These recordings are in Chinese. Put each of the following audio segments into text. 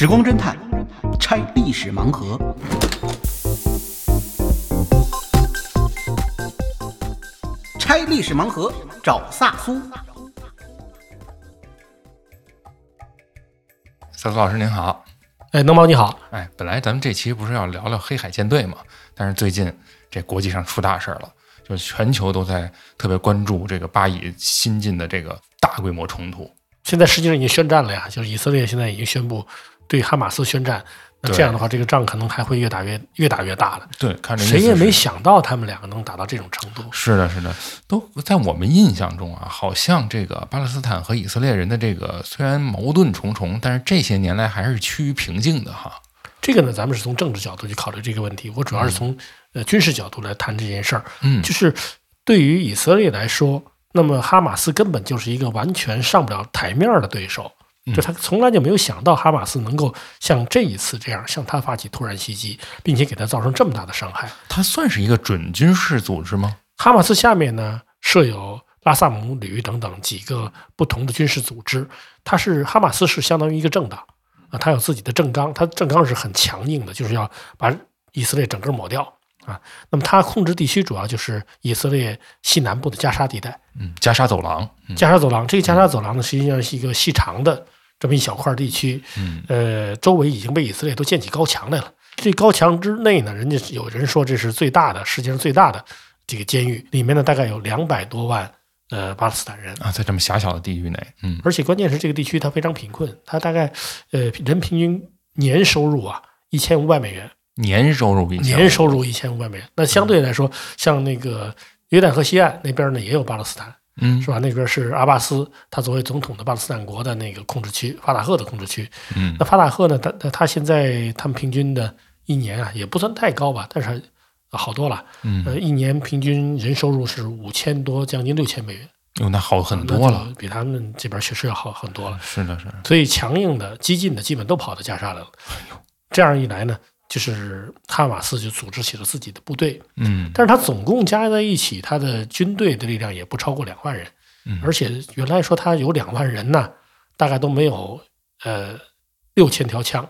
时光侦探拆历史盲盒。拆历史盲盒，找萨苏。萨苏老师您好，哎，能猫你好，哎，本来咱们这期不是要聊聊黑海舰队嘛，但是最近这国际上出大事儿了，就全球都在特别关注这个巴以新近的这个大规模冲突。现在实际上已经宣战了呀，就是以色列现在已经宣布对哈马斯宣战。那这样的话，这个仗可能还会越打越越打越大了。对，看着谁也没想到他们两个能打到这种程度。是的，是的，都在我们印象中啊，好像这个巴勒斯坦和以色列人的这个虽然矛盾重重，但是这些年来还是趋于平静的哈。这个呢，咱们是从政治角度去考虑这个问题，我主要是从呃军事角度来谈这件事儿。嗯，就是对于以色列来说，那么哈马斯根本就是一个完全上不了台面的对手。就他从来就没有想到哈马斯能够像这一次这样向他发起突然袭击，并且给他造成这么大的伤害。他算是一个准军事组织吗？哈马斯下面呢设有拉萨姆旅等等几个不同的军事组织，它是哈马斯是相当于一个政党啊，它有自己的政纲，它政纲是很强硬的，就是要把以色列整个抹掉啊。那么它控制地区主要就是以色列西南部的加沙地带，嗯，加沙走廊，加沙走廊这个加沙走廊呢，实际上是一个细长的。这么一小块地区，嗯，呃，周围已经被以色列都建起高墙来了。这高墙之内呢，人家有人说这是最大的世界上最大的这个监狱，里面呢大概有两百多万呃巴勒斯坦人啊，在这么狭小的地域内，嗯，而且关键是这个地区它非常贫困，它大概呃人平均年收入啊一千五百美元，年收入比年收入一千五百美元。那相对来说，像那个约旦河西岸那边呢也有巴勒斯坦。嗯，是吧？那边是阿巴斯，他作为总统的巴勒斯坦国的那个控制区，法塔赫的控制区。嗯，那法塔赫呢？他他现在他们平均的一年啊，也不算太高吧，但是好多了。嗯，呃，一年平均人收入是五千多，将近六千美元。哟，那好很多了，比他们这边确实要好很多了。是的，是的。所以强硬的、激进的，基本都跑到加沙来了。哎呦，这样一来呢？就是哈马斯就组织起了自己的部队，嗯，但是他总共加在一起，他的军队的力量也不超过两万人，嗯，而且原来说他有两万人呢，大概都没有呃六千条枪，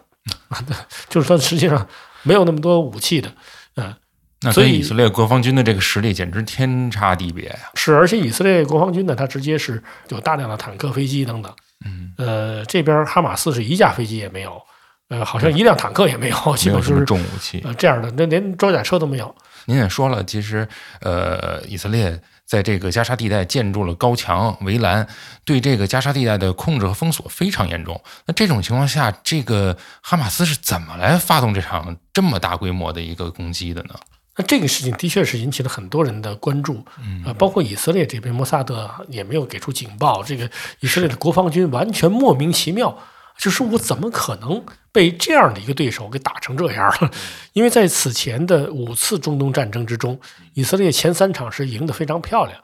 就是说实际上没有那么多武器的，嗯，那所以以色列国防军的这个实力简直天差地别呀。是，而且以色列国防军呢，它直接是有大量的坦克、飞机等等，嗯，呃，这边哈马斯是一架飞机也没有。呃，好像一辆坦克也没有，基本是重武器。呃，这样的，那连装甲车都没有。您也说了，其实，呃，以色列在这个加沙地带建筑了高墙围栏，对这个加沙地带的控制和封锁非常严重。那这种情况下，这个哈马斯是怎么来发动这场这么大规模的一个攻击的呢？那这个事情的确是引起了很多人的关注，啊，包括以色列这边，摩萨德也没有给出警报，这个以色列的国防军完全莫名其妙。就是我怎么可能被这样的一个对手给打成这样了？因为在此前的五次中东战争之中，以色列前三场是赢得非常漂亮，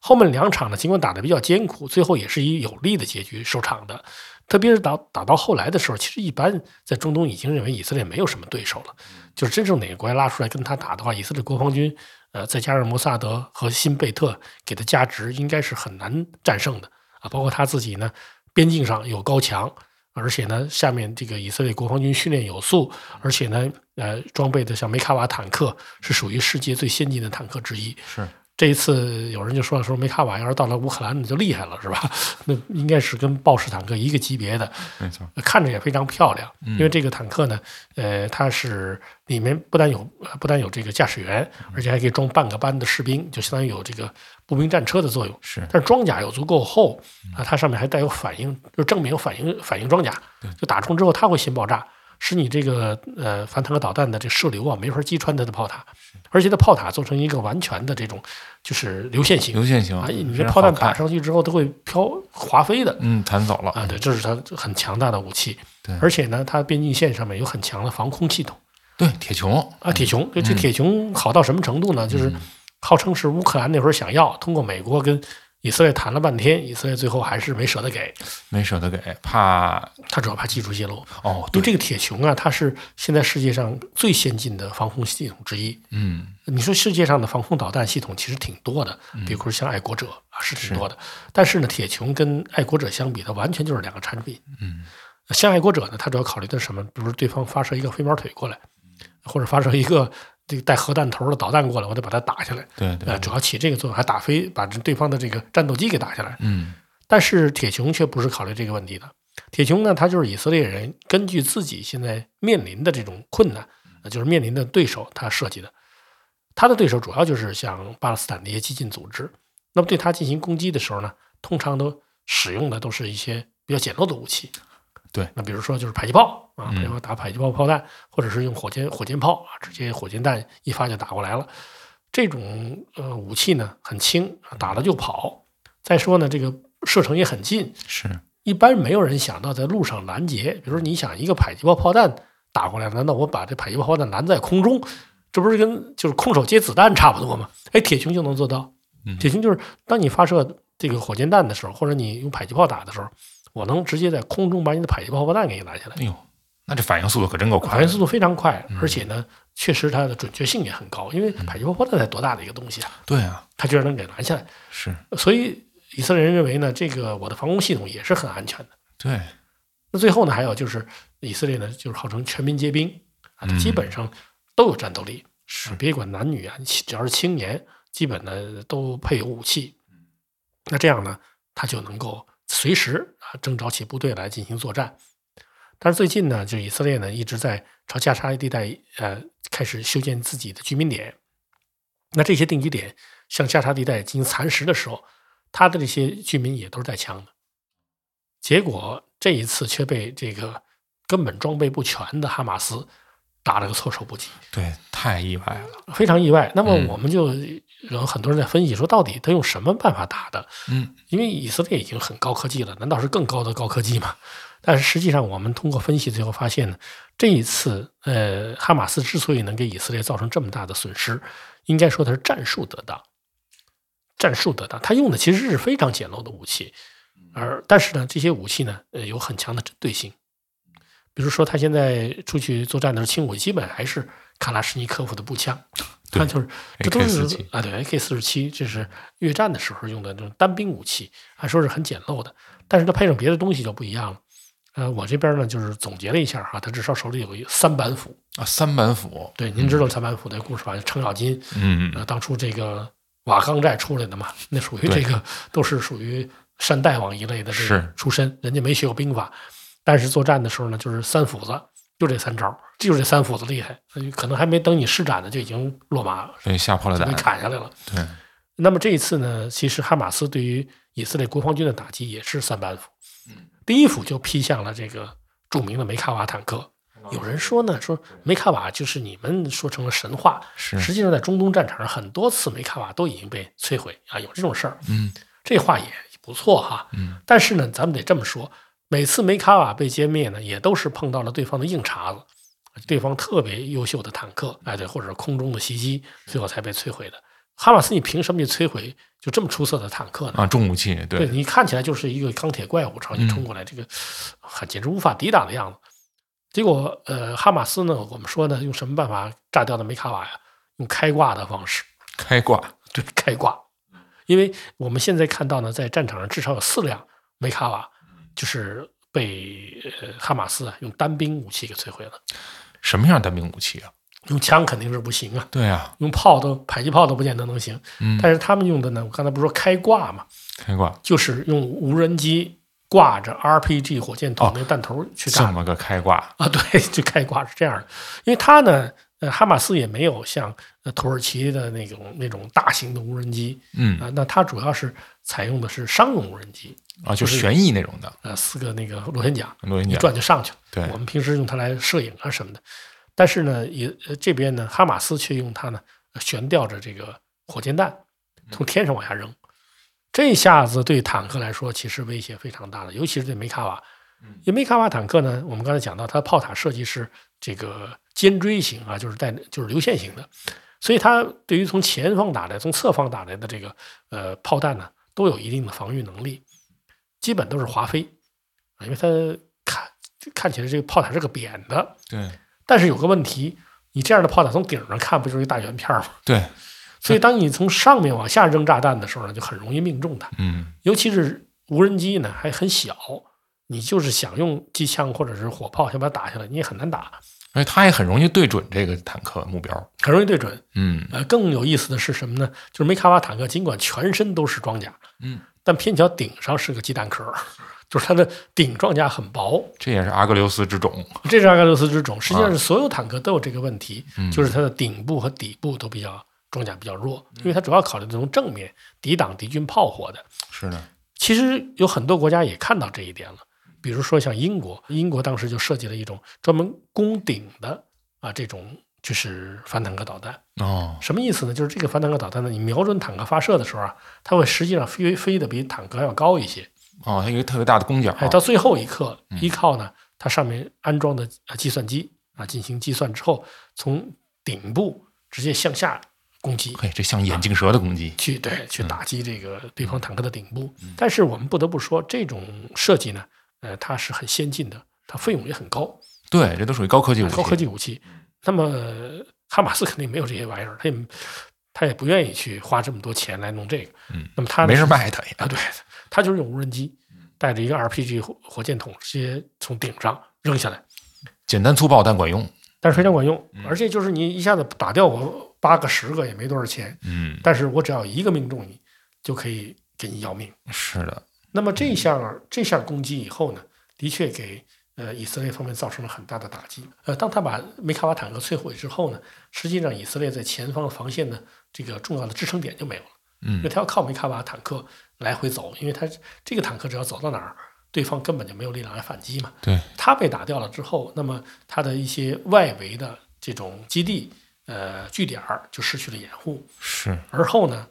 后面两场呢，尽管打得比较艰苦，最后也是以有利的结局收场的。特别是打打到后来的时候，其实一般在中东已经认为以色列没有什么对手了。就是真正哪个国家拉出来跟他打的话，以色列国防军，呃，再加上摩萨德和新贝特给的加值，应该是很难战胜的啊。包括他自己呢，边境上有高墙。而且呢，下面这个以色列国防军训练有素，而且呢，呃，装备的像梅卡瓦坦克是属于世界最先进的坦克之一。是这一次有人就说了，说梅卡瓦要是到了乌克兰，那就厉害了，是吧？那应该是跟豹式坦克一个级别的，没错，看着也非常漂亮。因为这个坦克呢，呃，它是里面不但有不但有这个驾驶员，而且还可以装半个班的士兵，就相当于有这个。步兵战车的作用是，但是装甲又足够厚啊，它上面还带有反应，就正面反应反应装甲，就打中之后它会先爆炸，使你这个呃反坦克导弹的这射流啊没法击穿它的炮塔，而且它炮塔做成一个完全的这种就是流线型，流线型，啊，你这炮弹打上去之后都会飘滑飞的，嗯，弹走了。啊，对，这是它很强大的武器，对，而且呢，它边境线上面有很强的防空系统，对，铁穹。啊，铁穹，这铁穹好到什么程度呢？就是。号称是乌克兰那会儿想要，通过美国跟以色列谈了半天，以色列最后还是没舍得给，没舍得给，怕他主要怕技术泄露。哦，因为这个铁穹啊，它是现在世界上最先进的防空系统之一。嗯，你说世界上的防空导弹系统其实挺多的，比如说像爱国者啊，是挺多的。但是呢，铁穹跟爱国者相比，它完全就是两个产品。嗯，像爱国者呢，它主要考虑的是什么？比如对方发射一个飞毛腿过来，或者发射一个这个带核弹头的导弹过来，我得把它打下来。对对呃，，主要起这个作用，还打飞把这对方的这个战斗机给打下来。嗯但是铁穹却不是考虑这个问题的。铁穹呢，他就是以色列人根据自己现在面临的这种困难，呃就是面临的对手，他设计的。他的对手主要就是像巴勒斯坦的一些激进组织。那么对他进行攻击的时候呢，通常都使用的都是一些比较简陋的武器。对那比如说就是迫击炮啊，嗯比如说打迫击炮炮弹，或者是用火箭火箭炮啊，直接火箭弹一发就打过来了。这种呃武器呢很轻，打了就跑。再说呢，这个射程也很近，是，一般没有人想到在路上拦截。比如说，你想一个迫击炮炮弹打过来，难道我把这迫击炮炮弹拦在空中？这不是跟就是空手接子弹差不多吗？哎，铁穹就能做到。嗯铁穹就是当你发射这个火箭弹的时候，或者你用迫击炮打的时候，我能直接在空中把你的迫击炮炮弹给你拦下来。哎呦，那这反应速度可真够快，反应速度非常快，而且呢，确实它的准确性也很高，因为迫击炮炮弹才多大的一个东西啊，对啊，它居然能给拦下来。是。所以以色列人认为呢，这个我的防空系统也是很安全的。对，那最后呢，还有就是以色列呢，就是号称全民皆兵啊，嗯。基本上都有战斗力，是。啊别管男女啊，只要是青年，基本呢都配有武器。那这样呢，他就能够随时啊征召起部队来进行作战。但是最近呢，就以色列呢一直在朝加沙地带呃开始修建自己的居民点。那这些定居点向加沙地带进行蚕食的时候，他的这些居民也都是带枪的。结果这一次却被这个根本装备不全的哈马斯打了个措手不及，对，太意外了，非常意外。那么嗯我们就有很多人在分析说，到底他用什么办法打的？嗯因为以色列已经很高科技了，难道是更高的高科技吗？但是实际上，我们通过分析最后发现呢，这一次，呃，哈马斯之所以能给以色列造成这么大的损失，应该说它是战术得当，战术得当。他用的其实是非常简陋的武器，而但是呢，这些武器呢，呃，有很强的针对性。比如说，他现在出去作战的时候，轻武基本还是卡拉什尼科夫的步枪，对他就是这都是啊，对 AK 四十七，这是越战的时候用的这种单兵武器，按说是很简陋的，但是它配上别的东西就不一样了。呃，我这边呢就是总结了一下哈，他至少手里有一三板斧。啊，三板斧，对，您知道三板斧的故事吧？程咬金，嗯呃，当初这个瓦岗寨出来的嘛，那属于这个都是属于山大王一类的这个是出身，人家没学过兵法，但是作战的时候呢，就是三斧子，就这三招，就是这三斧子厉害，呃可能还没等你施展呢，就已经落马了被吓破了胆，砍下来了。对，那么这一次呢，其实哈马斯对于以色列国防军的打击也是三板斧。第一斧就劈向了这个著名的梅卡瓦坦克。有人说呢，说梅卡瓦就是你们说成了神话，是，实际上在中东战场上很多次梅卡瓦都已经被摧毁啊，有这种事儿。嗯这话也不错哈。嗯，但是呢，咱们得这么说，每次梅卡瓦被歼灭呢，也都是碰到了对方的硬茬子，对方特别优秀的坦克，哎对，或者空中的袭击，最后才被摧毁的。哈马斯，你凭什么就摧毁就这么出色的坦克呢？啊，重武器，对对，你看起来就是一个钢铁怪物朝你冲过来，这个很简直无法抵挡的样子。结果，呃，哈马斯呢，我们说呢，用什么办法炸掉的梅卡瓦呀？用开挂的方式，开挂，对，开挂。因为我们现在看到呢，在战场上至少有四辆梅卡瓦，就是被呃哈马斯啊用单兵武器给摧毁了。什么样单兵武器啊？用枪肯定是不行啊，对啊，用炮都迫击炮都不见得能行。嗯，但是他们用的呢，我刚才不是说开挂嘛，开挂，就是用无人机挂着 RPG 火箭筒哦那个弹头去炸这么个开挂，啊，对，就开挂是这样的。因为它呢，呃，哈马斯也没有像呃土耳其的那种那种大型的无人机嗯啊，那它主要是采用的是商用无人机，啊，就是旋翼那种的，呃，四个那个螺旋桨，一螺旋桨，转就上去了。对。我们平时用它来摄影啊什么的，但是呢，也呃这边呢，哈马斯却用它呢悬吊着这个火箭弹从天上往下扔，这下子对坦克来说其实威胁非常大的，尤其是对梅卡瓦。因为梅卡瓦坦克呢，我们刚才讲到，它的炮塔设计是这个尖锥型啊，就是带就是流线型的，所以它对于从前方打来、从侧方打来的这个呃炮弹呢，都有一定的防御能力，基本都是华妃啊，因为它看看起来这个炮塔是个扁的，对但是有个问题，你这样的炮塔从顶上看不就是一大圆片吗？对，所以当你从上面往下扔炸弹的时候呢，就很容易命中它。嗯尤其是无人机呢，还很小，你就是想用机枪或者是火炮想把它打下来，你也很难打，而且它也很容易对准这个坦克目标。很容易对准。嗯呃，更有意思的是什么呢？就是梅卡瓦坦克尽管全身都是装甲，嗯，但偏巧顶上是个鸡蛋壳，就是它的顶装甲很薄。这也是阿格留斯之种。这是阿格留斯之种，实际上啊是所有坦克都有这个问题，嗯就是它的顶部和底部都比较装甲比较弱，因为它主要考虑从正面抵挡敌军炮火的。是的，其实有很多国家也看到这一点了，比如说像英国，英国当时就设计了一种专门攻顶的啊这种就是反坦克导弹。哦，什么意思呢？就是这个反坦克导弹呢，你瞄准坦克发射的时候啊，它会实际上飞飞得比坦克要高一些。哦，它有一个特别大的攻角。哎，到最后一刻，嗯依靠呢它上面安装的呃计算机啊进行计算之后，从顶部直接向下攻击，嘿，这像眼镜蛇的攻击。去对去打击这个对方坦克的顶部。但是我们不得不说，这种设计呢，呃，它是很先进的，它费用也很高，对，这都属于高科技武器。高科技武器。那么哈马斯肯定没有这些玩意儿，他也他也不愿意去花这么多钱来弄这个。嗯，那么他呢没人卖他。啊，对，他就是用无人机带着一个 RPG 火火箭筒直接从顶上扔下来，简单粗暴但管用。但是非常管用，而且就是你一下子打掉我八个十个也没多少钱，嗯，但是我只要一个命中你，就可以给你要命。是的。那么这项这项攻击以后呢，的确给呃以色列方面造成了很大的打击。呃，当他把梅卡瓦坦克摧毁之后呢，实际上以色列在前方防线的这个重要的支撑点就没有了，因为嗯，他要靠梅卡瓦坦克来回走，因为他这个坦克只要走到哪儿，对方根本就没有力量来反击嘛。对，他被打掉了之后，那么他的一些外围的这种基地、呃据点儿就失去了掩护，是。而后呢，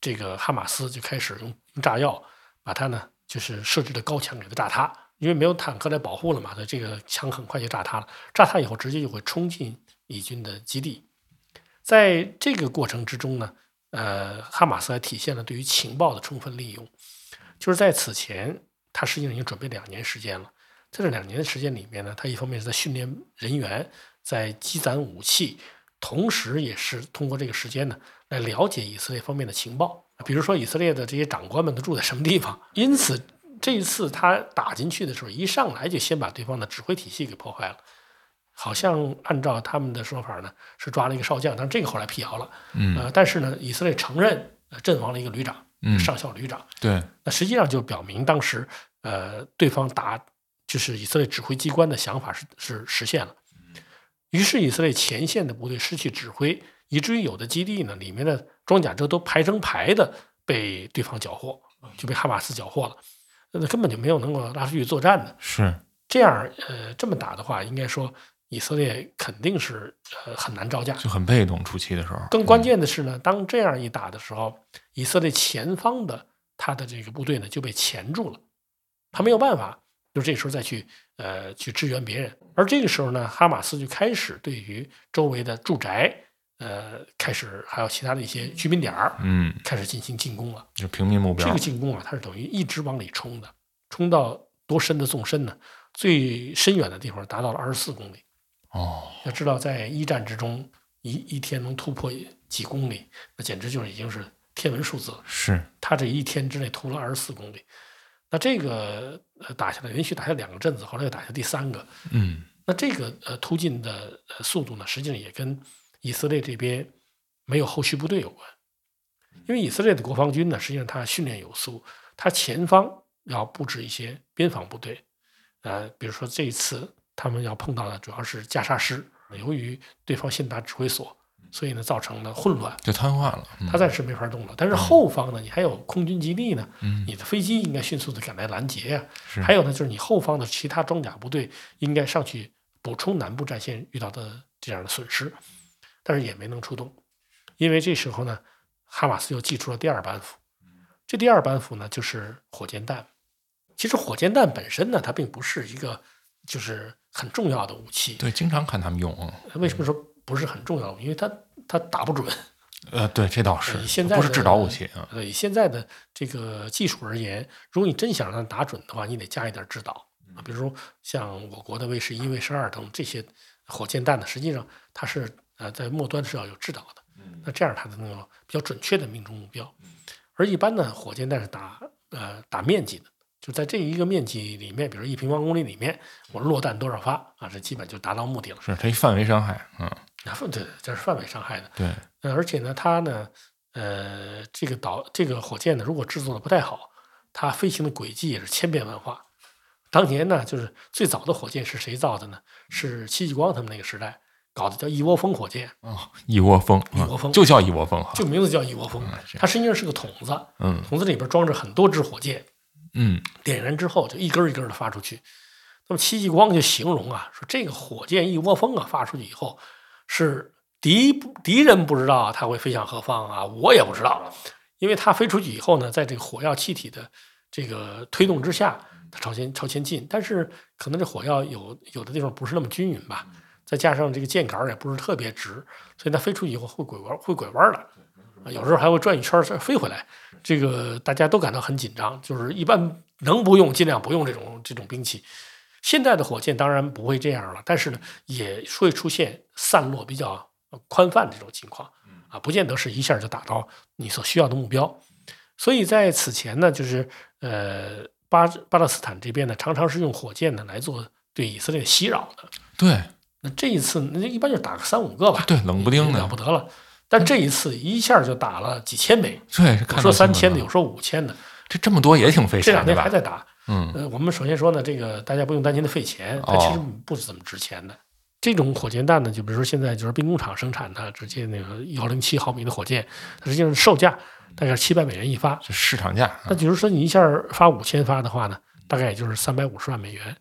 这个哈马斯就开始用用炸药把它呢就是设置的高墙给它炸塌，因为没有坦克来保护了嘛，它这个墙很快就炸塌了。炸塌以后，直接就会冲进以军的基地。在这个过程之中呢，呃，哈马斯还体现了对于情报的充分利用，就是在此前，他实际上已经准备两年时间了。在这两年的时间里面呢，他一方面是在训练人员，在积攒武器，同时也是通过这个时间呢，来了解以色列方面的情报。比如说，以色列的这些长官们都住在什么地方。因此，这一次他打进去的时候，一上来就先把对方的指挥体系给破坏了。好像按照他们的说法呢，是抓了一个少将，但是这个后来辟谣了。嗯呃，但是呢，以色列承认呃阵亡了一个旅长，嗯上校旅长。对，那实际上就表明当时呃对方打就是以色列指挥机关的想法是是实现了。于是以色列前线的部队失去指挥，以至于有的基地呢里面的装甲车都排成排的被对方缴获，就被哈马斯缴获了，那根本就没有能够拉出去作战的。是。这样呃这么打的话，应该说以色列肯定是呃很难招架。就很被动，初期的时候。更关键的是呢，当这样一打的时候，以色列前方的他的这个部队呢就被钳住了，他没有办法，就这时候再去呃去支援别人。而这个时候呢，哈马斯就开始对于周围的住宅，呃，开始还有其他的一些居民点儿，嗯，开始进行进攻了。就平民目标这个。进攻啊，它是等于一直往里冲的，冲到多深的纵深呢？最深远的地方达到了二十四公里。哦，要知道，在一战之中，一一天能突破几公里，那简直就是已经是天文数字了。是。他这一天之内突了二十四公里，那这个呃打下来，连续打下两个镇子，后来又打下第三个，嗯，那这个呃突进的呃速度呢，实际上也跟以色列这边没有后续部队有关，因为以色列的国防军呢，实际上它训练有素，它前方要布置一些边防部队，呃，比如说这一次他们要碰到的主要是加沙师，由于对方先打指挥所，所以呢造成了混乱，就瘫痪了。嗯他暂时没法动了。但是后方呢，你还有空军基地呢，嗯你的飞机应该迅速的赶来拦截呀、是还有呢，就是你后方的其他装甲部队应该上去补充南部战线遇到的这样的损失，但是也没能出动，因为这时候呢，哈马斯又祭出了第二板斧。这第二板斧呢，就是火箭弹。其实火箭弹本身呢，它并不是一个就是很重要的武器。对，经常看他们用啊。为什么说不是很重要？因为它它打不准。呃，对，这倒是以现在不是制导武器啊。呃，以现在的这个技术而言，如果你真想让它打准的话，你得加一点制导啊，比如说像我国的卫士一、卫士二等这些火箭弹呢，实际上它是呃在末端是要有制导的，那这样它才能够比较准确的命中目标。而一般呢，火箭弹是打呃打面积的，就在这一个面积里面，比如一平方公里里面，我落弹多少发啊，这基本就达到目的了。是它一范围伤害，嗯，啊，对，这是范围伤害的。对，呃，而且呢，它呢，呃，这个导这个火箭呢，如果制作的不太好，它飞行的轨迹也是千变万化。当年呢，就是最早的火箭是谁造的呢？是戚继光他们那个时代搞的，叫一窝蜂火箭，哦，一窝蜂，一窝蜂就叫一窝蜂哈，就名字叫一窝蜂。它实际上是个筒子，嗯筒子里边装着很多支火箭，嗯，点燃之后就一根一根的发出去。那么戚继光就形容啊，说这个火箭一窝蜂啊发出去以后，是敌敌人不知道它会飞向何方啊，我也不知道，因为它飞出去以后呢，在这个火药气体的这个推动之下，它朝前朝前进，但是可能这火药有有的地方不是那么均匀吧，再加上这个箭杆儿也不是特别直，所以它飞出去以后会拐弯会拐弯的。啊，有时候还会转一圈儿再飞回来，这个大家都感到很紧张。就是一般能不用尽量不用这种这种兵器。现在的火箭当然不会这样了，但是呢，也会出现散落比较宽泛这种情况啊，不见得是一下就打到你所需要的目标。所以在此前呢，就是呃巴巴勒斯坦这边呢，常常是用火箭呢来做对以色列袭扰的。对那这一次，那一般就打个三五个吧，对，冷不丁的了不，得了。但这一次一下就打了几千枚，对，有说三千的，有说五千的，这这么多也挺费这两钱的吧？天还在打。嗯，呃，我们首先说呢，这个大家不用担心它费钱，它其实哦不怎么值钱的。这种火箭弹呢，就比如说现在就是兵工厂生产的，直接那个幺零七毫米的火箭，它实际上售价大概七百美元一发。这市场价，那比如说你一下发五千发的话呢，大概也就是三百五十万美元。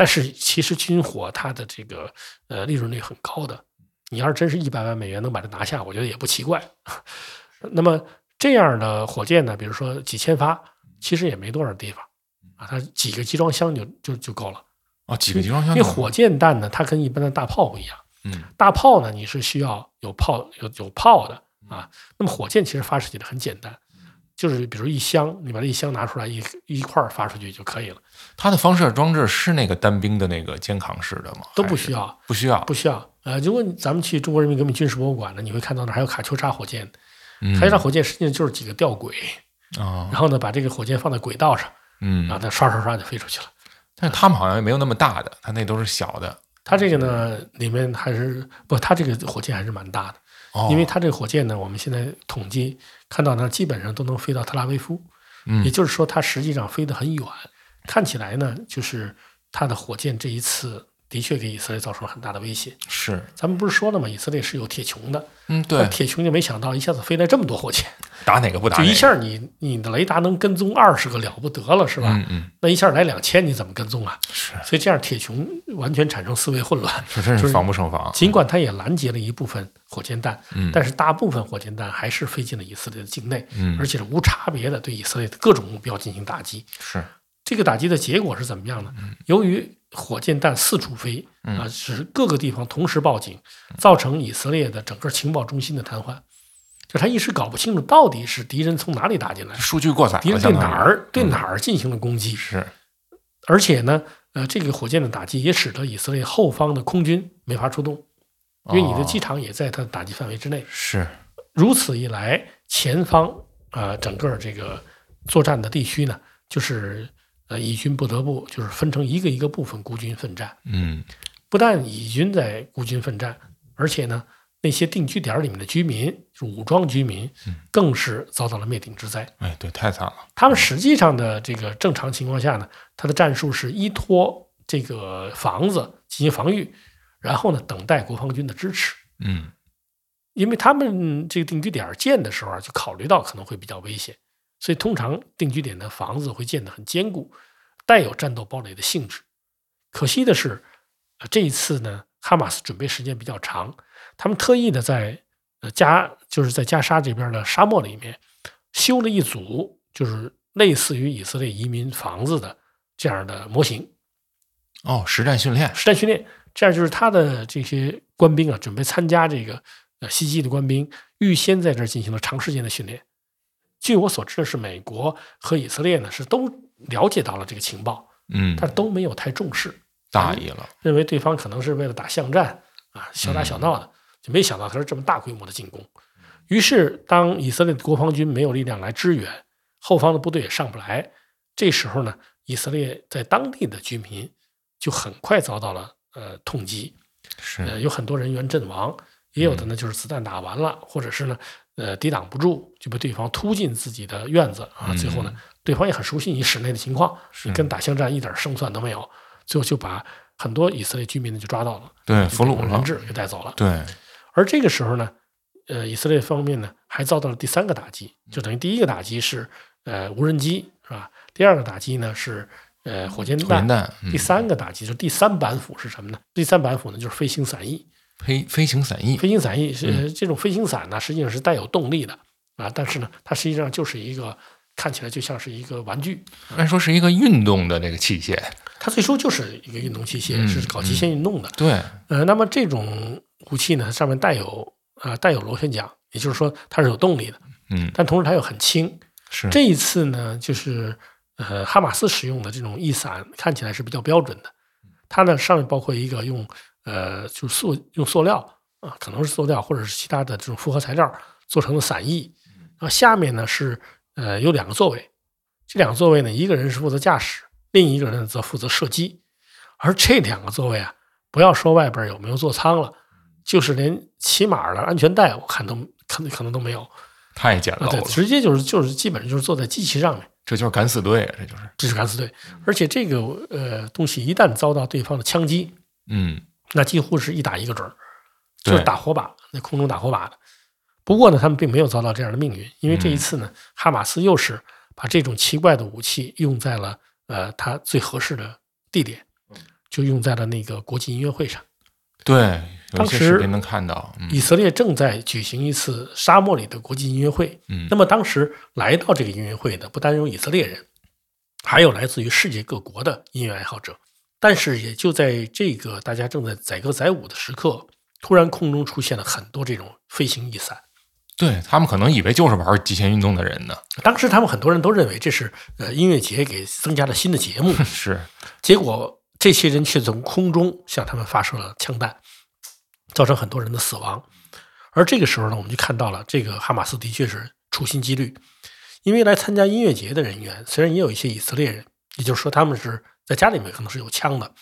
但是其实军火它的这个呃利润率很高的，你要是真是一百万美元能把它拿下，我觉得也不奇怪。那么这样的火箭呢，比如说几千发，其实也没多少地方啊，它几个集装箱就就就够了。啊，几个集装箱，因为火箭弹呢，它跟一般的大炮不一样，嗯，大炮呢你是需要有炮有有炮的啊，那么火箭其实发射起来很简单，就是比如一箱，你把这一箱拿出来一一块儿发出去就可以了，它的放射装置是那个单兵的那个肩扛式的吗？都不需要。不需要，不需要。呃，如果咱们去中国人民革命军事博物馆呢，你会看到那儿还有卡秋莎火箭。嗯卡秋莎火箭实际上就是几个吊轨，啊，然后呢把这个火箭放在轨道上，嗯然后，它刷刷刷就飞出去了。但是他们好像也没有那么大的，它那都是小的，它这个呢里面还是不，它这个火箭还是蛮大的，哦，因为它这个火箭呢，我们现在统计看到呢，基本上都能飞到特拉维夫，嗯。也就是说它实际上飞得很远。看起来呢，就是它的火箭这一次的确给以色列造成了很大的威胁。是，咱们不是说了吗？以色列是有铁穹的，嗯，对，铁穹就没想到一下子飞来这么多火箭。打哪个不打哪个，就一下你你的雷达能跟踪二十个了不得了是吧？嗯嗯，那一下来两千，你怎么跟踪啊？是，所以这样铁穹完全产生思维混乱。这真是是防不胜防，尽管它也拦截了一部分火箭弹，嗯但是大部分火箭弹还是飞进了以色列的境内，嗯而且是无差别的对以色列的各种目标进行打击。是，这个打击的结果是怎么样呢？嗯由于火箭弹四处飞啊，使各个地方同时报警，造成以色列的整个情报中心的瘫痪。就他一时搞不清楚到底是敌人从哪里打进来，数据过载，敌人对哪儿对哪儿进行了攻击，是，而且呢，呃，这个火箭的打击也使得以色列后方的空军没法出动，因为你的哦。机场也在它的打击范围之内。是，如此一来，前方呃整个这个作战的地区呢，就是呃以军不得不就是分成一个一个部分孤军奋战。嗯，不但以军在孤军奋战，而且呢，那些定居点里面的居民，武装居民，更是遭到了灭顶之灾。哎，对，太惨了，他们实际上的这个正常情况下呢，他的战术是依托这个房子进行防御，然后呢等待国防军的支持。嗯，因为他们这个定居点建的时候啊，就考虑到可能会比较危险，所以通常定居点的房子会建得很坚固，带有战斗堡垒的性质。可惜的是，呃这一次呢，哈马斯准备时间比较长，他们特意的在呃加就是在加沙这边的沙漠里面修了一组，就是类似于以色列移民房子的这样的模型。哦，实战训练，实战训练，这样就是他的这些官兵啊，准备参加这个呃袭击的官兵，预先在这儿进行了长时间的训练。据我所知的是，美国和以色列呢是都了解到了这个情报，嗯，但都没有太重视，大意了，认为对方可能是为了打巷战啊，小打小闹的，就没想到他是这么大规模的进攻。于是，当以色列的国防军没有力量来支援，后方的部队也上不来，这时候呢，以色列在当地的居民就很快遭到了呃痛击，是。呃，有很多人员阵亡，也有的呢就是子弹打完了，或者是呢呃抵挡不住就被对方突进自己的院子啊，最后呢对方也很熟悉你室内的情况，你跟打巷战一点胜算都没有，最后就把很多以色列居民呢就抓到了，对俘虏了，人质给带走了。对，而这个时候呢，呃，以色列方面呢还遭到了第三个打击，就等于第一个打击是呃无人机是吧？第二个打击呢是呃火箭弹，火箭弹，嗯第三个打击就是第三板斧是什么呢？第三板斧呢就是飞行伞翼，飞飞行伞翼，飞行伞翼是、呃这种飞行伞呢实际上是带有动力的啊，但是呢它实际上就是一个看起来就像是一个玩具，按说是一个运动的这个器械，它最初就是一个运动器械，嗯是搞极限运动的。对，呃，那么这种武器呢，上面带有啊、呃带有螺旋桨，也就是说它是有动力的，嗯，但同时它又很轻。是。这一次呢，就是呃哈马斯使用的这种翼伞看起来是比较标准的，它呢上面包括一个用呃就塑用塑料啊、可能是塑料或者是其他的这种复合材料做成的伞翼，然后下面呢是呃有两个座位，这两个座位呢一个人是负责驾驶，另一个人则负责射击，而这两个座位啊，不要说外边有没有座舱了，就是连起码的安全带我看都可能可能都没有。太简啊，对，陋了，直接就是就是基本上就是坐在机器上面，这就是敢死队啊，这就是，这是敢死队。而且这个呃东西一旦遭到对方的枪击，嗯，那几乎是一打一个准儿，就是打火把，在空中打火把的。不过呢，他们并没有遭到这样的命运，因为这一次呢，哈马斯又是把这种奇怪的武器用在了呃它最合适的地点，就用在了那个国际音乐会上。对，当时能看到，嗯以色列正在举行一次沙漠里的国际音乐会。嗯那么当时来到这个音乐会的不单有以色列人，还有来自于世界各国的音乐爱好者。但是也就在这个大家正在载歌载舞的时刻，突然空中出现了很多这种飞行翼伞。对他们可能以为就是玩极限运动的人呢，当时他们很多人都认为这是呃音乐节给增加了新的节目，是，结果这些人却从空中向他们发射了枪弹，造成很多人的死亡。而这个时候呢，我们就看到了这个哈马斯的确是处心积虑，因为来参加音乐节的人员虽然也有一些以色列人，也就是说他们是在家里面可能是有枪的，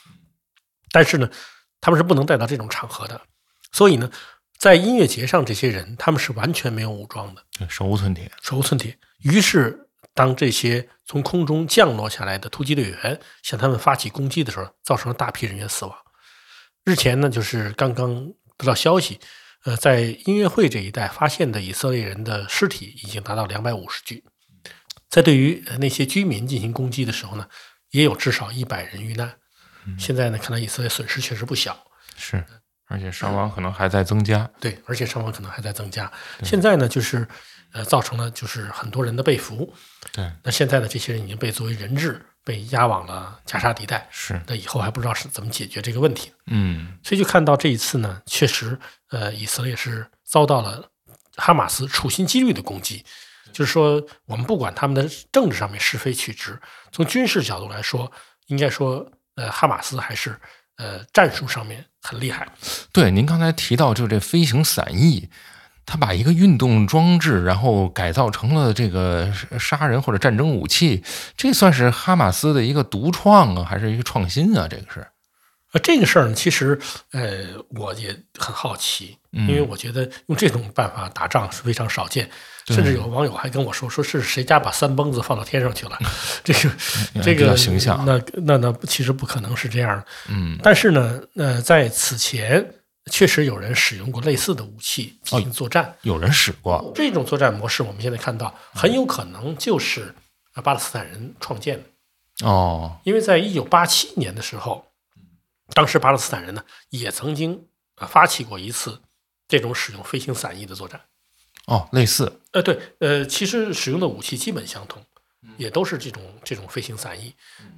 但是呢，他们是不能带到这种场合的，所以呢，在音乐节上这些人他们是完全没有武装的。手无寸铁，手无寸铁。于是，当这些从空中降落下来的突击队员向他们发起攻击的时候，造成了大批人员死亡。日前呢，就是刚刚得到消息，呃，在音乐会这一带发现的以色列人的尸体已经达到两百五十具。在对于呃那些居民进行攻击的时候呢，也有至少一百人遇难。现在呢，看来以色列损失确实不小。是，而且伤亡可能还在增加，对，而且伤亡可能还在增加。现在呢，就是呃，造成了就是很多人的被俘。对，那现在呢，这些人已经被作为人质被押往了加沙地带。是，那以后还不知道是怎么解决这个问题。嗯，所以就看到这一次呢，确实，呃，以色列是遭到了哈马斯处心积虑的攻击。就是说，我们不管他们的政治上面是非曲直，从军事角度来说，应该说，呃，哈马斯还是呃战术上面很厉害。对，您刚才提到就是这飞行伞翼，它把一个运动装置，然后改造成了这个杀人或者战争武器，这算是哈马斯的一个独创啊，还是一个创新啊？这个是，呃，这个事儿呢，其实呃，我也很好奇，因为我觉得用这种办法打仗是非常少见，甚至有网友还跟我说，说是谁家把三蹦子放到天上去了，这个 这个形象那那那其实不可能是这样的。嗯，但是呢，呃，在此前确实有人使用过类似的武器进行作战，有人使过，这种作战模式我们现在看到很有可能就是呃巴勒斯坦人创建的。哦，因为在一九八七年的时候，当时巴勒斯坦人呢也曾经啊发起过一次这种使用飞行伞翼的作战。哦，类似，呃，对，呃，其实使用的武器基本相同，也都是这种这种飞行伞翼。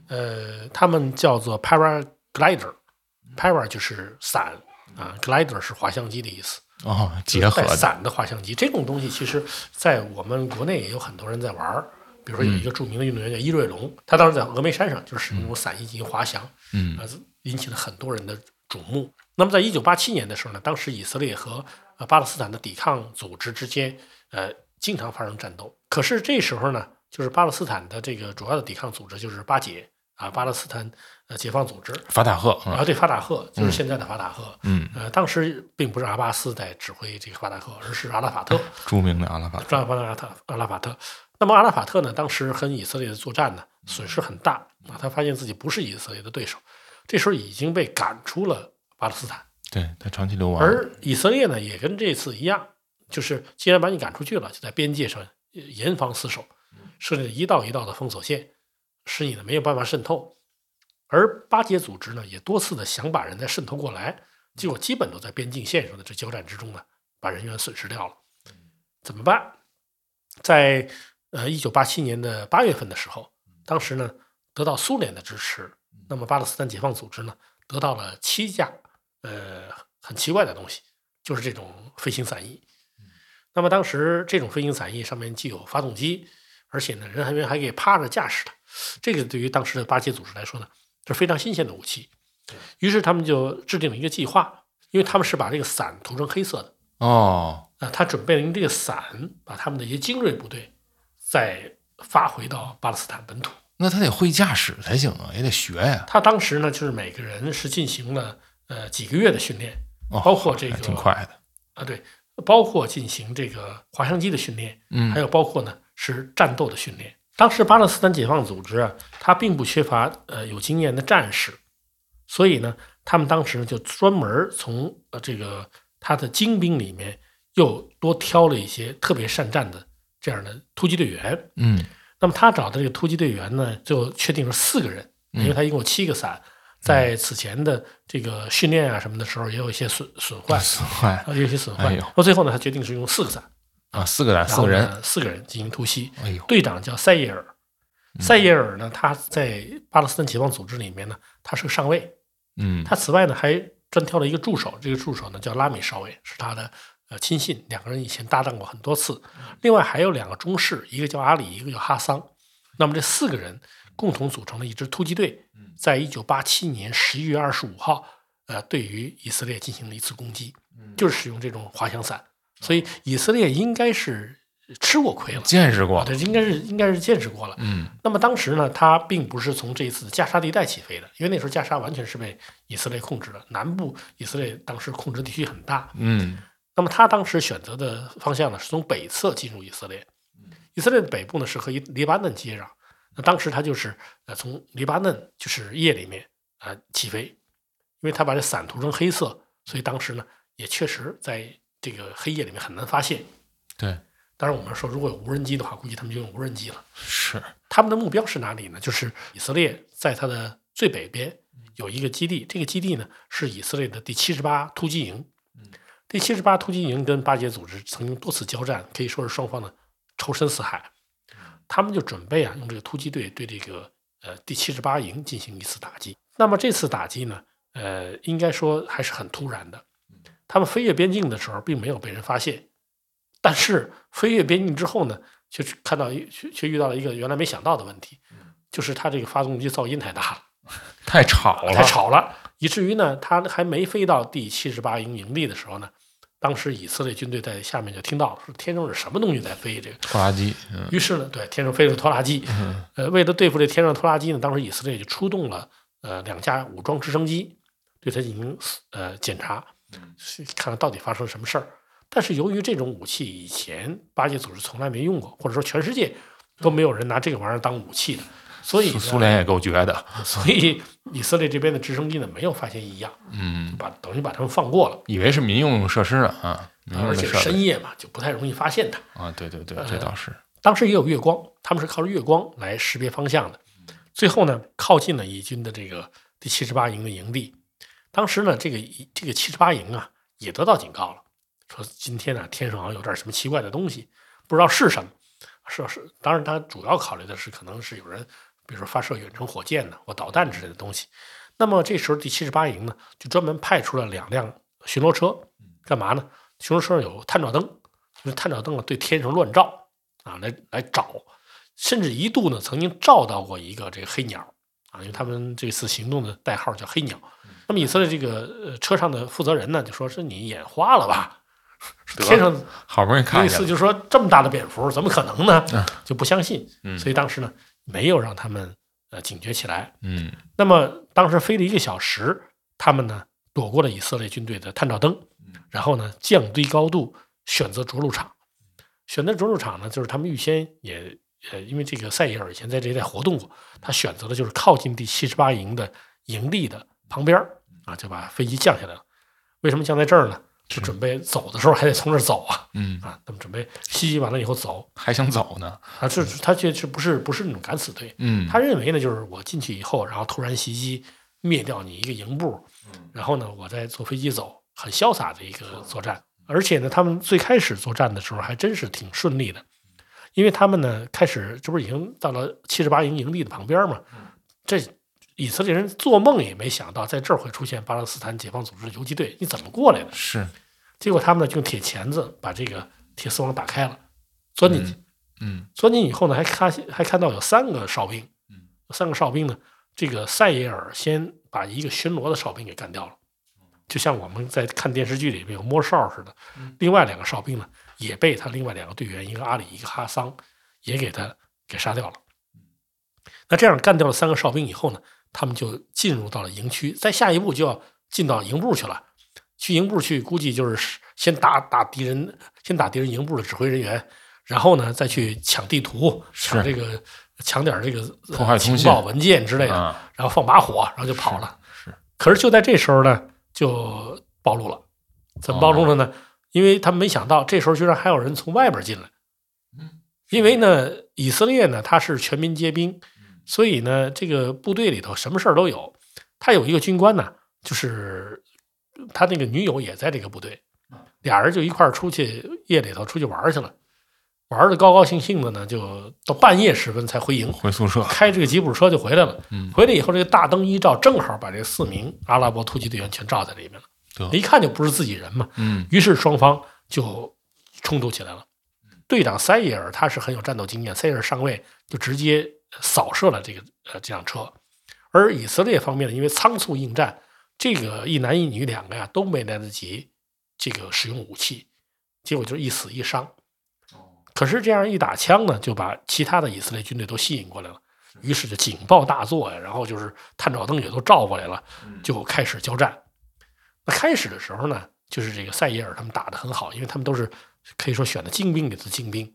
呃，他们叫做 paraglider，para 就是伞啊，glider 是滑翔机的意思。哦，结合的，伞的滑翔机，这种东西其实在我们国内也有很多人在玩儿。比如说有一个著名的运动员叫伊瑞龙，他当时在峨眉山上就是使用那种伞翼进行滑翔，嗯啊，引起了很多人的瞩目。那么在一九八七年的时候呢，当时以色列和呃巴勒斯坦的抵抗组织之间，呃，经常发生战斗。可是这时候呢，就是巴勒斯坦的这个主要的抵抗组织就是巴解啊，巴勒斯坦呃解放组织法塔赫，啊，对法塔赫就是现在的法塔赫。嗯，呃，当时并不是阿巴斯在指挥这个法塔赫，而是阿拉法特，著名的阿拉法特，阿拉法特阿拉法特。那么阿拉法特呢，当时和以色列的作战呢，损失很大啊，他发现自己不是以色列的对手，这时候已经被赶出了巴勒斯坦。对他长期流亡，而以色列呢，也跟这次一样，就是既然把你赶出去了，就在边界上严防死守，设立了一道一道的封锁线，使你呢没有办法渗透。而巴解组织呢，也多次的想把人再渗透过来，结果基本都在边境线上的这交战之中呢，把人员损失掉了。怎么办？在呃一九八七年的八月份的时候，当时呢得到苏联的支持，那么巴勒斯坦解放组织呢得到了七架呃很奇怪的东西，就是这种飞行伞翼。那么当时这种飞行伞翼上面既有发动机，而且呢人员还可以趴着驾驶的，这个对于当时的巴解组织来说呢，是非常新鲜的武器。于是他们就制定了一个计划，因为他们是把这个伞涂成黑色的。哦，那，他准备了用这个伞把他们的一些精锐部队再发回到巴勒斯坦本土。那他得会驾驶才行啊，也得学呀，他当时呢，就是每个人是进行了呃几个月的训练，哦包括这个还挺快的，啊，对，包括进行这个滑翔机的训练，嗯还有包括呢是战斗的训练。当时巴勒斯坦解放组织啊，他并不缺乏呃有经验的战士，所以呢，他们当时呢就专门从呃这个他的精兵里面又多挑了一些特别善战的这样的突击队员。嗯那么他找的这个突击队员呢，就确定了四个人，因为他一共有七个伞，在此前的这个训练啊什么的时候，也有一些损损坏，损坏啊，有一些损坏。哎呦到最后呢，他决定是用四个伞，啊，四个伞，四个人，四个人进行突袭。哎呦，队长叫塞耶尔，塞耶尔呢，他在巴勒斯坦解放组织里面呢，他是个上尉。嗯他此外呢还专挑了一个助手，这个助手呢叫拉米少尉，是他的呃亲信，两个人以前搭档过很多次。另外还有两个中士，一个叫阿里，一个叫哈桑。那么这四个人共同组成了一支突击队，在一九八七年十一月二十五号，呃，对于以色列进行了一次攻击，就是使用这种滑翔伞。所以以色列应该是吃过亏了。见识过啊，，对，应该是应该是见识过了。嗯那么当时呢，它并不是从这一次加沙地带起飞的，因为那时候加沙完全是被以色列控制的，南部以色列当时控制地区很大。嗯那么他当时选择的方向呢，是从北侧进入以色列。以色列的北部呢是和黎巴嫩接壤，那当时他就是呃从黎巴嫩就是夜里面啊、呃起飞，因为他把这伞涂成黑色，所以当时呢也确实在这个黑夜里面很难发现。对，当然我们说如果有无人机的话，估计他们就用无人机了。是，他们的目标是哪里呢？就是以色列在它的最北边有一个基地，这个基地呢是以色列的第七十八突击营。第七十八突击营跟巴解组织曾经多次交战，可以说是双方的仇深似海。他们就准备啊，用这个突击队对这个呃第七十八营进行一次打击。那么这次打击呢，呃，应该说还是很突然的。他们飞越边境的时候，并没有被人发现，但是飞越边境之后呢，却看到一却却遇到了一个原来没想到的问题，就是它这个发动机噪音太大了，太吵了，太吵了，以至于呢，它还没飞到第七十八营营地的时候呢，当时以色列军队在下面就听到了说天上是什么东西在飞，这个，拖拉机，嗯。于是呢，对天上飞了个拖拉机，呃，为了对付这天上拖拉机呢，当时以色列就出动了呃两架武装直升机，对它进行呃检查，是看看到底发生了什么事儿。但是由于这种武器以前巴解组织从来没用过，或者说全世界都没有人拿这个玩意儿当武器的，所以苏苏联也够绝的，所以以色列这边的直升机呢没有发现异样，嗯，把等于把他们放过了，以为是民用设施呢啊，而且深夜嘛就不太容易发现它。啊，对对对，这倒是，当时也有月光，他们是靠着月光来识别方向的。最后呢，靠近了以军的这个第七十八营的营地。当时呢，这个这个七十八营啊也得到警告了，说今天呢天上好像有点什么奇怪的东西，不知道是什么。是是，当然他主要考虑的是可能是有人，比如说发射远程火箭呢或导弹之类的东西。那么这时候第七十八营呢就专门派出了两辆巡逻车，干嘛呢？巡逻车上有探照灯，就是探照灯啊对天上乱照啊，来来找，甚至一度呢曾经照到过一个这个黑鸟啊，因为他们这次行动的代号叫黑鸟。那么以色列这个呃车上的负责人呢就说是你眼花了吧？天上好不容易看见了，类似就说这么大的蝙蝠怎么可能呢嗯？就不相信，嗯所以当时呢没有让他们呃警觉起来。嗯那么当时飞了一个小时，他们呢躲过了以色列军队的探照灯，然后呢降低高度，选择着陆场。选择着陆场呢，就是他们预先也呃，因为这个塞耶尔以前在这一带活动过，他选择的就是靠近第七十八营的营地的旁边儿啊，就把飞机降下来了。为什么降在这儿呢？就准备走的时候还得从这儿走啊。嗯，啊！他们准备袭击完了以后走。还想走呢。啊，这他这这不是不是那种敢死队，嗯，他认为呢，就是我进去以后，然后突然袭击灭掉你一个营部，然后呢，我再坐飞机走，很潇洒的一个作战。而且呢，他们最开始作战的时候还真是挺顺利的，因为他们呢开始这不是已经到了七十八营营地的旁边嘛，这以色列人做梦也没想到在这儿会出现巴勒斯坦解放组织的游击队，你怎么过来的？是，结果他们呢就用铁钳子把这个铁丝网打开了，钻进去。嗯钻进以后呢，还看还看到有三个哨兵，嗯三个哨兵呢，这个塞耶尔先把一个巡逻的哨兵给干掉了，就像我们在看电视剧里面有摸哨似的。另外两个哨兵呢，也被他另外两个队员，一个阿里，一个哈桑，也给他给杀掉了。那这样干掉了三个哨兵以后呢，他们就进入到了营区，再下一步就要进到营部去了。去营部去，估计就是先打打敌人，先打敌人营部的指挥人员，然后呢再去抢地图，抢这个抢点这个呃破坏情报文件之类的，啊，然后放把火，然后就跑了。是，可是就在这时候呢，就暴露了。怎么暴露了呢？因为他们没想到这时候居然还有人从外边进来。因为呢，以色列呢，它是全民皆兵，所以呢，这个部队里头什么事儿都有。他有一个军官呢，就是他那个女友也在这个部队，俩人就一块儿出去夜里头出去玩去了，玩的高高兴兴的呢，就到半夜时分才回营。回宿舍。开这个吉普车就回来了。嗯回来以后，这个大灯一照，正好把这四名阿拉伯突击队员全罩在里面了。一看就不是自己人嘛。嗯于是双方就冲突起来了。队长塞耶尔他是很有战斗经验，塞耶尔上尉就直接扫射了这个呃这辆车。而以色列方面呢，因为仓促应战，这个一男一女两个呀都没来得及这个使用武器，结果就是一死一伤。可是这样一打枪呢，就把其他的以色列军队都吸引过来了，于是就警报大作呀，然后就是探照灯也都照过来了，就开始交战。那开始的时候呢，就是这个塞耶尔他们打得很好，因为他们都是可以说选的精兵里的精兵，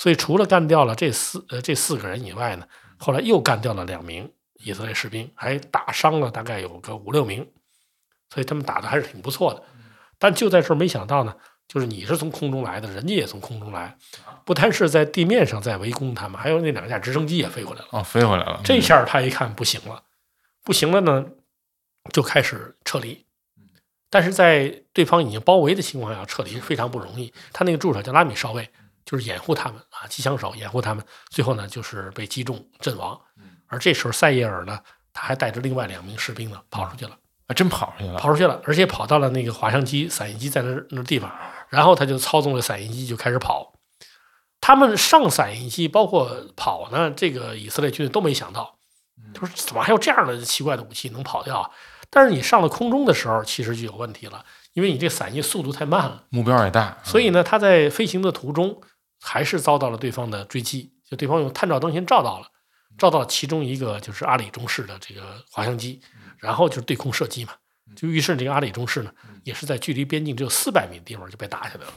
所以除了干掉了这四呃这四个人以外呢，后来又干掉了两名以色列士兵，还打伤了大概有个五六名，所以他们打的还是挺不错的。但就在这儿没想到呢，就是你是从空中来的，人家也从空中来，不单是在地面上在围攻他们，还有那两架直升机也飞过来了。哦，飞回来了。这下他一看不行了，不行了呢，就开始撤离。但是在对方已经包围的情况下，撤离是非常不容易。他那个助手叫拉米少尉，就是掩护他们啊，机枪手掩护他们。最后呢，就是被击中阵亡。而这时候塞耶尔呢，他还带着另外两名士兵呢跑出去了。啊，真跑出去了。跑出去了，而且跑到了那个滑翔机、散翼机在那那地方，然后他就操纵着散翼机就开始跑。他们上散翼机，包括跑呢，这个以色列军队都没想到，他说怎么还有这样的奇怪的武器能跑掉啊？但是你上了空中的时候，其实就有问题了，因为你这散翼速度太慢了，目标也大，所以呢，他在飞行的途中还是遭到了对方的追击，就对方用探照灯先照到了，照到其中一个就是阿里中式的这个滑翔机，然后就是对空射击嘛，就于是这个阿里中式呢，也是在距离边境只有四百米的地方就被打下来了，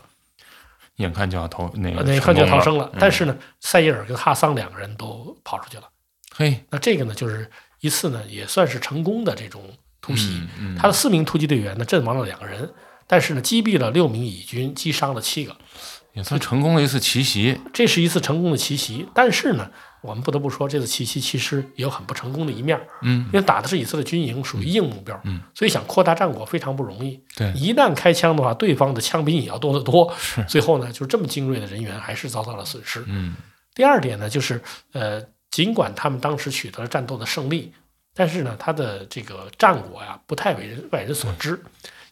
眼看就要逃那个，那一看就要逃生了。但是，是呢，塞耶尔跟哈桑两个人都跑出去了。嘿，那这个呢，就是一次呢也算是成功的这种突袭。嗯嗯他的四名突击队员呢阵亡了两个人，但是呢击毙了六名以军，击伤了七个。也算成功了一次奇袭。这是一次成功的奇袭，但是呢，我们不得不说，这次奇袭其实也有很不成功的一面。嗯因为打的是以色列军营，属于硬目标，嗯，所以想扩大战果非常不容易。对一旦开枪的话，对方的枪兵也要多得多。最后呢，就是这么精锐的人员还是遭到了损失。嗯第二点呢，就是呃，尽管他们当时取得了战斗的胜利，但是呢，他的这个战果呀，不太为人外人所知，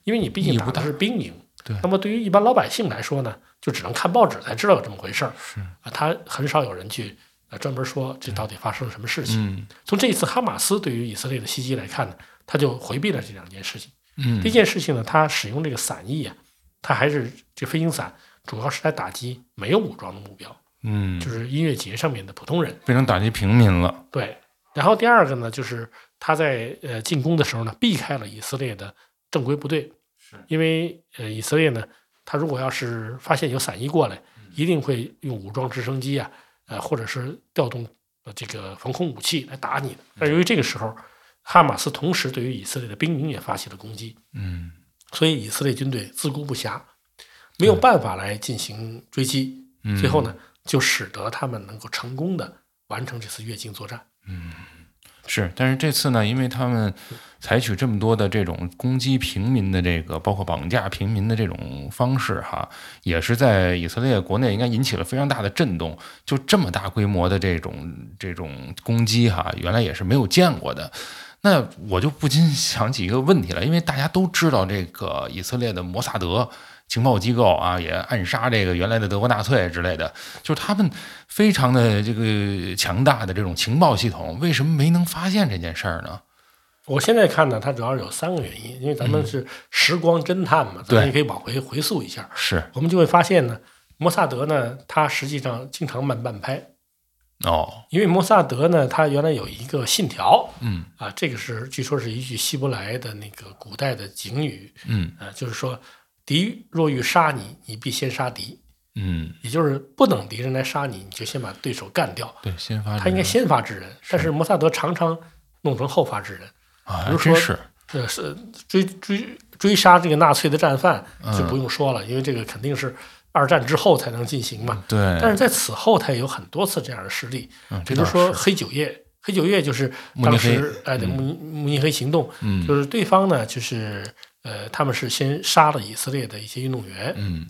因为你毕竟打的是兵营。对那么对于一般老百姓来说呢，就只能看报纸才知道有这么回事儿。是啊，他很少有人去呃专门说这到底发生了什么事情。嗯从这一次哈马斯对于以色列的袭击来看呢，他就回避了这两件事情。嗯第一件事情呢，他使用这个伞翼啊，他还是这飞行伞，主要是来打击没有武装的目标，嗯，就是音乐节上面的普通人。变成打击平民了。对，然后第二个呢，就是他在呃进攻的时候呢，避开了以色列的正规部队，因为呃以色列呢，他如果要是发现有散役过来，一定会用武装直升机啊，呃或者是调动呃这个防空武器来打你的。但由于这个时候，哈马斯同时对于以色列的兵营也发起了攻击，嗯所以以色列军队自顾不暇，没有办法来进行追击。嗯，最后呢，就使得他们能够成功的完成这次越境作战。是，但是这次呢，因为他们采取这么多的这种攻击平民的这个，包括绑架平民的这种方式，哈，也是在以色列国内应该引起了非常大的震动。就这么大规模的这种这种攻击，哈，原来也是没有见过的。那我就不禁想起一个问题了，因为大家都知道这个以色列的摩萨德情报机构啊，也暗杀这个原来的德国纳粹之类的，就是他们非常的这个强大的这种情报系统，为什么没能发现这件事儿呢？我现在看呢，它主要有三个原因，因为咱们是时光侦探嘛，咱对。们也可以往回回溯一下，是。我们就会发现呢，摩萨德呢，他实际上经常慢半拍，哦，因为摩萨德呢，它原来有一个信条嗯。啊，这个是据说是一句希伯来的那个古代的警语，嗯。啊，就是说敌若欲杀你，你必先杀敌，嗯，也就是不等敌人来杀你，你就先把对手干掉。对，先发制他应该先发制人，但是摩萨德常常弄成后发制人。啊，比如说真是呃，是追追追杀这个纳粹的战犯嗯就不用说了，因为这个肯定是二战之后才能进行嘛。对，但是在此后，他也有很多次这样的事例，嗯比如说黑九月，黑九月就是当时哎，对慕尼慕尼黑行动，嗯就是对方呢，就是呃，他们是先杀了以色列的一些运动员，嗯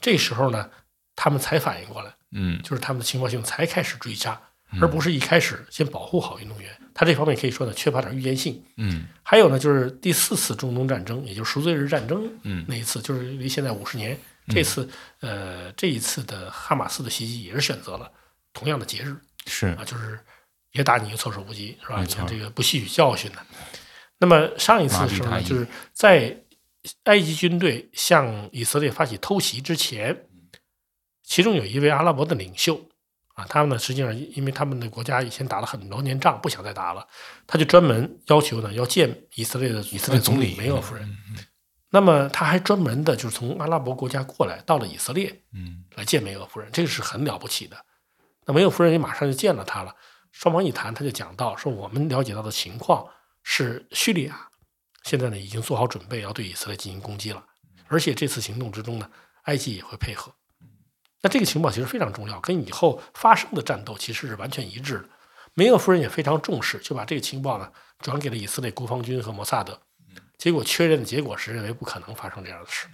这时候呢，他们才反应过来，嗯就是他们的情报系统才开始追杀，而不是一开始先保护好运动员。他这方面可以说呢，缺乏点预见性。嗯还有呢，就是第四次中东战争，也就是赎罪日战争，嗯那一次就是离现在五十年。这次，呃，这一次的哈马斯的袭击也是选择了同样的节日是啊，就是也打你一个措手不及，是吧？你看这个不吸取教训的。那么上一次的时候呢，就是在埃及军队向以色列发起偷袭之前，其中有一位阿拉伯的领袖啊，他们呢实际上因为他们的国家以前打了很多年仗，不想再打了，他就专门要求呢要见以色列的以色列总理。梅厄夫人。那么他还专门的就是从阿拉伯国家过来，到了以色列嗯。来见梅厄夫人，这个是很了不起的。那梅厄夫人也马上就见了他了，双方一谈，他就讲到说，我们了解到的情况是叙利亚现在呢已经做好准备要对以色列进行攻击了，而且这次行动之中呢，埃及也会配合。那这个情报其实非常重要，跟以后发生的战斗其实是完全一致的。梅厄夫人也非常重视，就把这个情报呢转给了以色列国防军和摩萨德。结果确认的结果是认为不可能发生这样的事，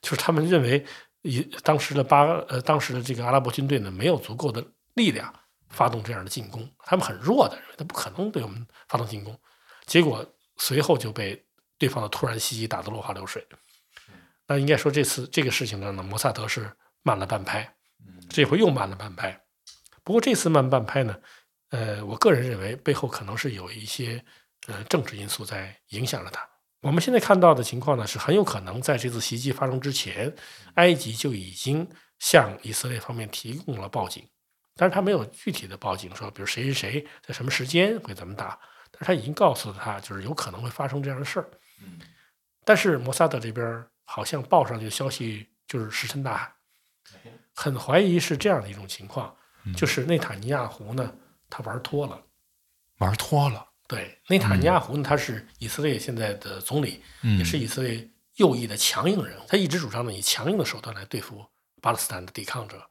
就是他们认为以当时的巴呃当时的这个阿拉伯军队呢没有足够的力量发动这样的进攻，他们很弱的，认为他不可能对我们发动进攻。结果随后就被对方的突然袭击打得落花流水。那应该说这次这个事情上呢，摩萨德是慢了半拍，这回又慢了半拍。不过这次慢半拍呢，呃，我个人认为背后可能是有一些呃政治因素在影响着他。我们现在看到的情况呢，是很有可能在这次袭击发生之前，埃及就已经向以色列方面提供了报警，但是他没有具体的报警说，比如谁谁谁在什么时间会怎么打，但是他已经告诉了他，就是有可能会发生这样的事儿。但是摩萨德这边好像报上去的消息就是石沉大海，很怀疑是这样的一种情况，就是内塔尼亚胡呢，他玩脱了。玩脱了，对，内塔尼亚胡呢，他是以色列现在的总理，嗯也是以色列右翼的强硬人物。他一直主张呢以强硬的手段来对付巴勒斯坦的抵抗者。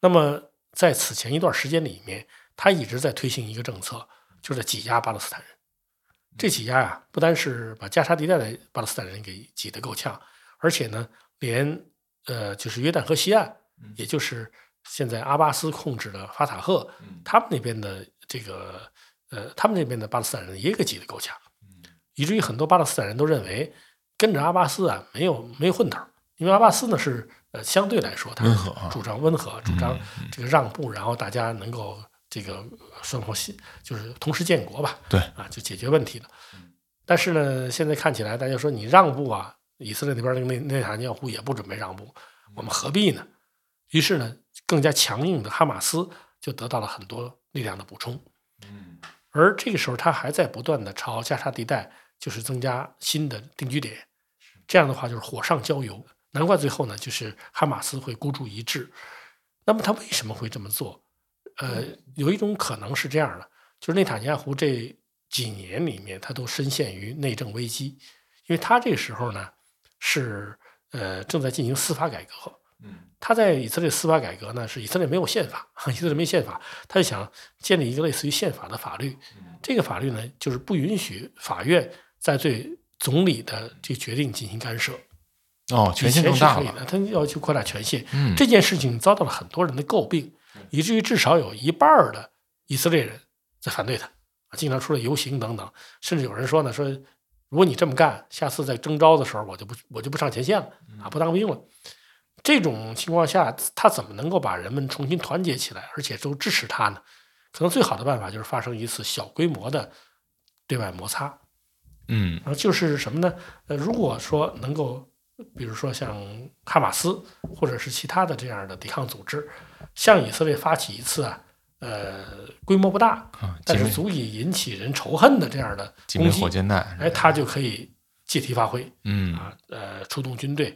那么在此前一段时间里面，他一直在推行一个政策，就是挤压巴勒斯坦人。这挤压呀、不单是把加沙地带的巴勒斯坦人给挤得够呛，而且呢，连呃就是约旦河西岸，也就是现在阿巴斯控制的法塔赫，他们那边的这个呃，他们那边的巴勒斯坦人也给挤得够呛，以至于很多巴勒斯坦人都认为跟着阿巴斯啊没有没有混头，因为阿巴斯呢是呃相对来说他主张温和，主张这个让步，然后大家能够这个生活系就是同时建国吧，对啊，就解决问题了。但是呢，现在看起来大家说你让步啊，以色列那边那个内内塔尼亚胡也不准备让步，我们何必呢？于是呢，更加强硬的哈马斯就得到了很多力量的补充。而这个时候他还在不断的朝加沙地带就是增加新的定居点，这样的话就是火上浇油。难怪最后呢，就是哈马斯会孤注一掷。那么他为什么会这么做？呃，有一种可能是这样的，就是内塔尼亚胡这几年里面，他都深陷于内政危机，因为他这个时候呢是呃正在进行司法改革。他在以色列司法改革呢，是以色列没有宪法，以色列没宪法，他就想建立一个类似于宪法的法律。这个法律呢，就是不允许法院在对总理的这个决定进行干涉。哦，权限更大了。他要求扩大权限，嗯，这件事情遭到了很多人的诟病，以至于至少有一半儿的以色列人在反对他，啊，经常出来游行等等，甚至有人说呢，说如果你这么干，下次在征召的时候，我就不我就不上前线了，啊，不当兵了。这种情况下，他怎么能够把人们重新团结起来，而且都支持他呢？可能最好的办法就是发生一次小规模的对外摩擦，嗯，然后就是什么呢？呃，如果说能够。比如说像哈马斯或者是其他的这样的抵抗组织，向以色列发起一次啊，呃，规模不大，但是足以引起人仇恨的这样的攻击，火箭弹，哎，他就可以借题发挥，嗯啊，呃，出动军队，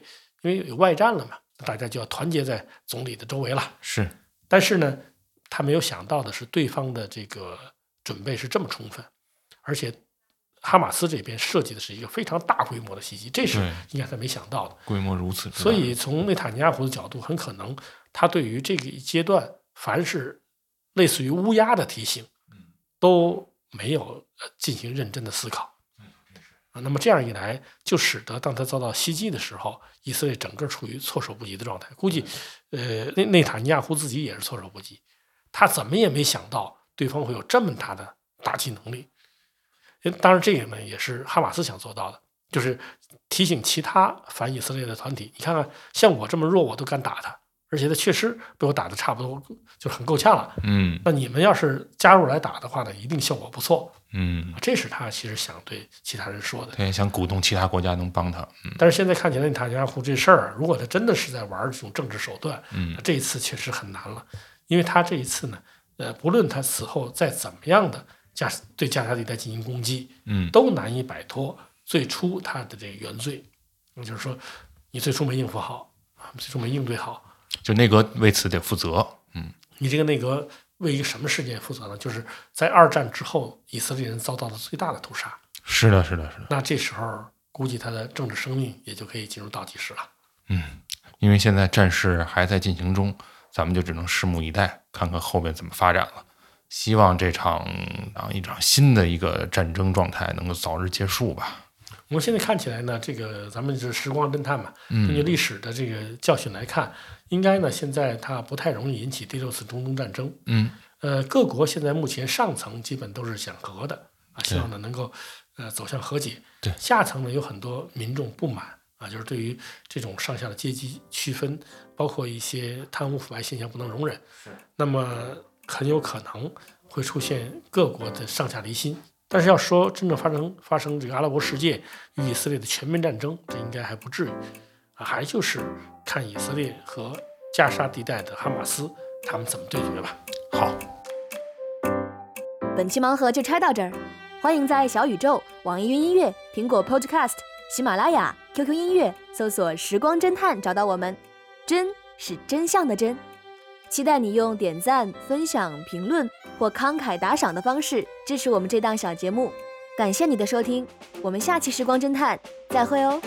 因为有外战了嘛，大家就要团结在总理的周围了。是，但是呢，他没有想到的是，对方的这个准备是这么充分，而且。哈马斯这边设计的是一个非常大规模的袭击，这是应该他没想到的。规模如此，所以从内塔尼亚胡的角度，很可能他对于这个阶段，凡是类似于乌鸦的提醒，都没有进行认真的思考。啊，那么这样一来，就使得当他遭到袭击的时候，以色列整个处于措手不及的状态。估计，呃，内内塔尼亚胡自己也是措手不及，他怎么也没想到对方会有这么大的打击能力。当然，这个呢也是哈马斯想做到的，就是提醒其他反以色列的团体，你看看，像我这么弱，我都敢打他，而且他确实被我打的差不多，就很够呛了。嗯，那你们要是加入来打的话呢，一定效果不错。嗯，这是他其实想对其他人说的。对，想鼓动其他国家能帮他。嗯，但是现在看起来，塔尼亚胡这事儿，如果他真的是在玩这种政治手段，嗯，这一次确实很难了，因为他这一次呢，呃，不论他此后再怎么样的。加对加沙地带进行攻击，嗯，都难以摆脱最初他的这个原罪，那就是说，你最初没应付好啊，最初没应对好，就内阁为此得负责，嗯，你这个内阁为一个什么事件负责呢？就是在二战之后，以色列人遭到了最大的屠杀，是的，是的，是的。那这时候估计他的政治生命也就可以进入倒计时了，嗯，因为现在战事还在进行中，咱们就只能拭目以待，看看后面怎么发展了。希望这场啊一场新的一个战争状态能够早日结束吧。我们现在看起来呢，这个咱们是时光侦探嘛，根据历史的这个教训来看，应该呢现在它不太容易引起第六次中东战争。嗯，呃，各国现在目前上层基本都是想和的啊，希望呢能够呃走向和解。对，下层呢有很多民众不满啊，就是对于这种上下的阶级区分，包括一些贪污腐败现象不能容忍。是，那么。很有可能会出现各国的上下离心，但是要说真正发生发生这个阿拉伯世界与以色列的全面战争，这应该还不至于啊，还就是看以色列和加沙地带的哈马斯他们怎么对决吧。好，本期盲盒就拆到这儿，欢迎在小宇宙、网易云音乐、苹果 Podcast、喜马拉雅、QQ 音乐搜索“时光侦探”找到我们，真是真相的真。期待你用点赞、分享、评论或慷慨打赏的方式支持我们这档小节目，感谢你的收听，我们下期时光侦探再会哦。